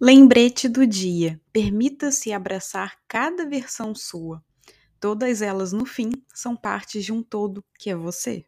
Lembrete do dia: permita-se abraçar cada versão sua. Todas elas, no fim, são partes de um todo que é você.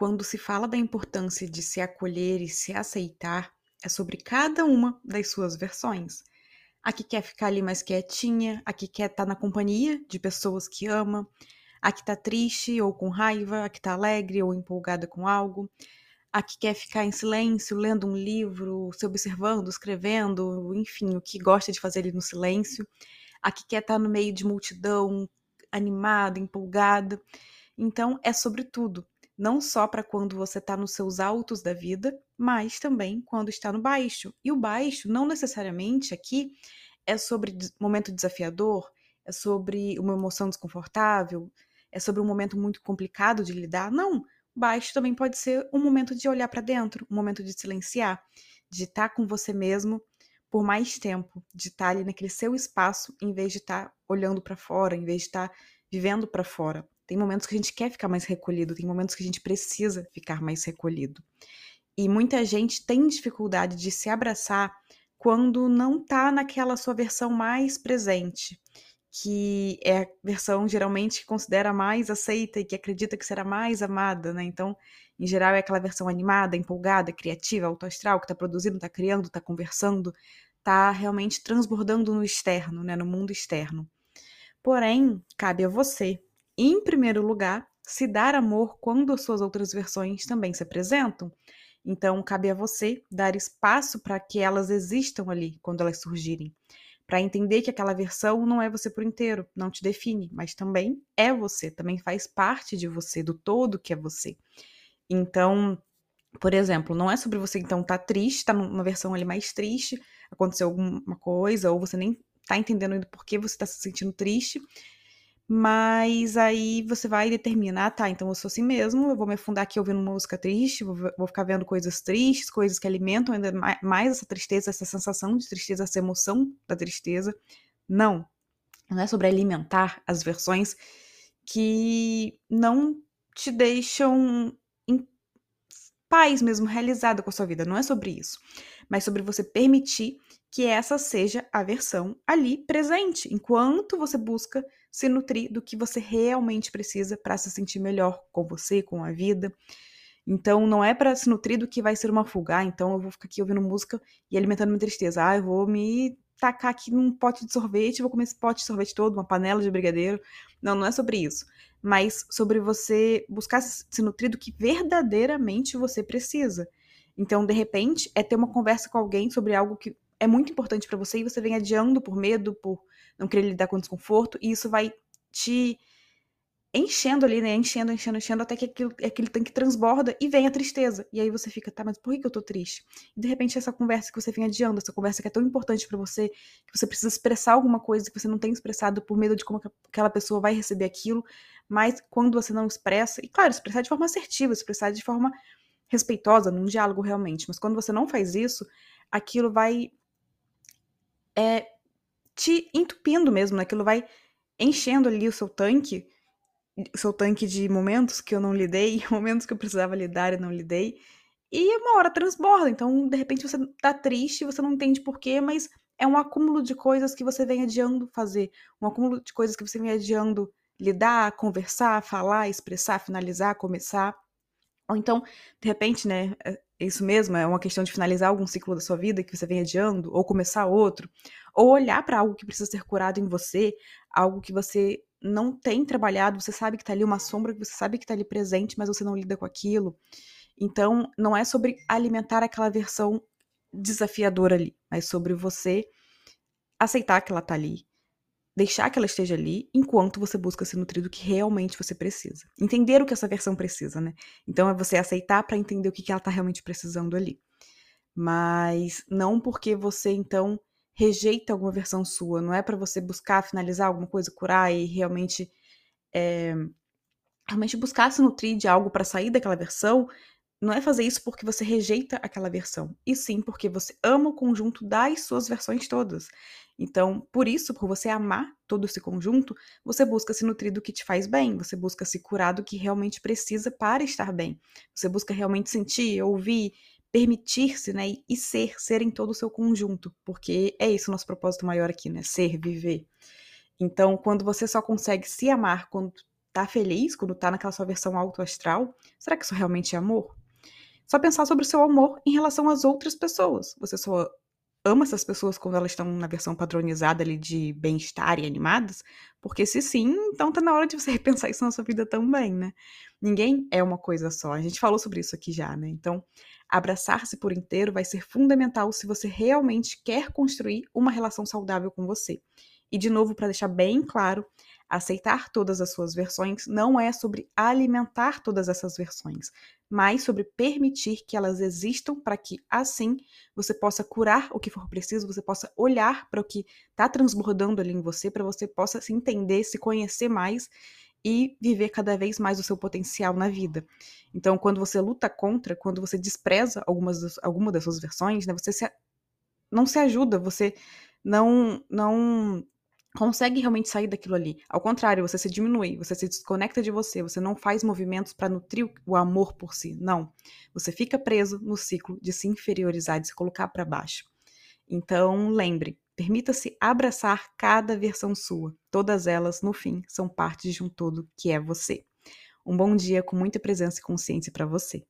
Quando se fala da importância de se acolher e se aceitar, é sobre cada uma das suas versões. A que quer ficar ali mais quietinha, a que quer estar tá na companhia de pessoas que ama, a que está triste ou com raiva, a que está alegre ou empolgada com algo, a que quer ficar em silêncio, lendo um livro, se observando, escrevendo, enfim, o que gosta de fazer ali no silêncio, a que quer estar tá no meio de multidão, animada, empolgada. Então, é sobre tudo não só para quando você está nos seus altos da vida, mas também quando está no baixo. E o baixo, não necessariamente aqui, é sobre momento desafiador, é sobre uma emoção desconfortável, é sobre um momento muito complicado de lidar. Não, baixo também pode ser um momento de olhar para dentro, um momento de silenciar, de estar tá com você mesmo por mais tempo, de estar tá ali naquele seu espaço, em vez de estar tá olhando para fora, em vez de estar vivendo para fora. Tem momentos que a gente quer ficar mais recolhido, tem momentos que a gente precisa ficar mais recolhido. E muita gente tem dificuldade de se abraçar quando não tá naquela sua versão mais presente, que é a versão geralmente que considera mais aceita e que acredita que será mais amada, né? Então, em geral, é aquela versão animada, empolgada, criativa, autoastral, que está produzindo, está criando, está conversando, está realmente transbordando no externo, né? No mundo externo. Porém, cabe a você em primeiro lugar, se dar amor quando as suas outras versões também se apresentam. Então, cabe a você dar espaço para que elas existam ali quando elas surgirem. Para entender que aquela versão não é você por inteiro, não te define, mas também é você, também faz parte de você, do todo que é você. Então, por exemplo, não é sobre você então estar tá triste, tá numa versão ali mais triste, aconteceu alguma coisa, ou você nem tá entendendo por que você está se sentindo triste, mas aí você vai determinar, tá, então eu sou assim mesmo, eu vou me afundar aqui ouvindo música triste, vou, vou ficar vendo coisas tristes, coisas que alimentam ainda mais essa tristeza, essa sensação de tristeza, essa emoção da tristeza. Não. Não é sobre alimentar as versões que não te deixam paz mesmo, realizada com a sua vida. Não é sobre isso. Mas sobre você permitir que essa seja a versão ali presente, enquanto você busca se nutrir do que você realmente precisa para se sentir melhor com você, com a vida. Então, não é para se nutrir do que vai ser uma fuga. Ah, então eu vou ficar aqui ouvindo música e alimentando minha tristeza. Ah, eu vou me tacar aqui num pote de sorvete, vou comer esse pote de sorvete todo, uma panela de brigadeiro. Não, não é sobre isso. Mas sobre você buscar se nutrir do que verdadeiramente você precisa. Então, de repente, é ter uma conversa com alguém sobre algo que é muito importante para você e você vem adiando por medo, por não querer lidar com desconforto, e isso vai te enchendo ali, né? Enchendo, enchendo, enchendo, até que aquilo, aquele tanque transborda e vem a tristeza. E aí você fica, tá, mas por que, eu tô triste? E de repente essa conversa que você vem adiando, essa conversa que é tão importante para você, que você precisa expressar alguma coisa que você não tem expressado por medo de como aquela pessoa vai receber aquilo, mas quando você não expressa, e claro, expressar de forma assertiva, expressar de forma respeitosa, num diálogo realmente, mas quando você não faz isso, aquilo vai é, te entupindo mesmo, né? Aquilo vai enchendo ali o seu tanque, seu tanque de momentos que eu não lidei, momentos que eu precisava lidar e não lidei. E uma hora transborda. Então, de repente, você tá triste, você não entende porquê, mas é um acúmulo de coisas que você vem adiando fazer. Um acúmulo de coisas que você vem adiando lidar, conversar, falar, expressar, finalizar, começar. Ou então, de repente, né, é isso mesmo, é uma questão de finalizar algum ciclo da sua vida que você vem adiando, ou começar outro, ou olhar para algo que precisa ser curado em você, algo que você não tem trabalhado, você sabe que tá ali uma sombra, que você sabe que tá ali presente, mas você não lida com aquilo. Então, não é sobre alimentar aquela versão desafiadora ali, mas sobre você aceitar que ela tá ali, deixar que ela esteja ali enquanto você busca se nutrir do que realmente você precisa. Entender o que essa versão precisa, né? Então é você aceitar para entender o que, ela tá realmente precisando ali. mas não porque você então rejeita alguma versão sua, não é para você buscar finalizar alguma coisa, curar e realmente é, realmente buscar se nutrir de algo para sair daquela versão, não é fazer isso porque você rejeita aquela versão, e sim porque você ama o conjunto das suas versões todas. Então, por isso, por você amar todo esse conjunto, você busca se nutrir do que te faz bem, você busca se curar do que realmente precisa para estar bem. Você busca realmente sentir, ouvir, permitir-se, né, e ser, ser em todo o seu conjunto, porque é esse o nosso propósito maior aqui, né, ser, viver. Então, quando você só consegue se amar quando tá feliz, quando tá naquela sua versão alto astral, será que isso realmente é amor? Só pensar sobre o seu amor em relação às outras pessoas. Você só ama essas pessoas quando elas estão na versão padronizada ali de bem-estar e animadas? Porque se sim, então tá na hora de você repensar isso na sua vida também, né? Ninguém é uma coisa só. A gente falou sobre isso aqui já, né? Então, abraçar-se por inteiro vai ser fundamental se você realmente quer construir uma relação saudável com você. E de novo, para deixar bem claro, Aceitar todas as suas versões não é sobre alimentar todas essas versões, mas sobre permitir que elas existam para que, assim, você possa curar o que for preciso, você possa olhar para o que está transbordando ali em você, para você possa se entender, se conhecer mais e viver cada vez mais o seu potencial na vida. Então, quando você luta contra, quando você despreza algumas alguma das suas versões, né, você se, não se ajuda, você não não consegue realmente sair daquilo ali. Ao contrário, você se diminui, você se desconecta de você, você não faz movimentos para nutrir o amor por si. Não. Você fica preso no ciclo de se inferiorizar, de se colocar para baixo. Então, lembre, permita-se abraçar cada versão sua. Todas elas, no fim, são partes de um todo que é você. Um bom dia com muita presença e consciência para você.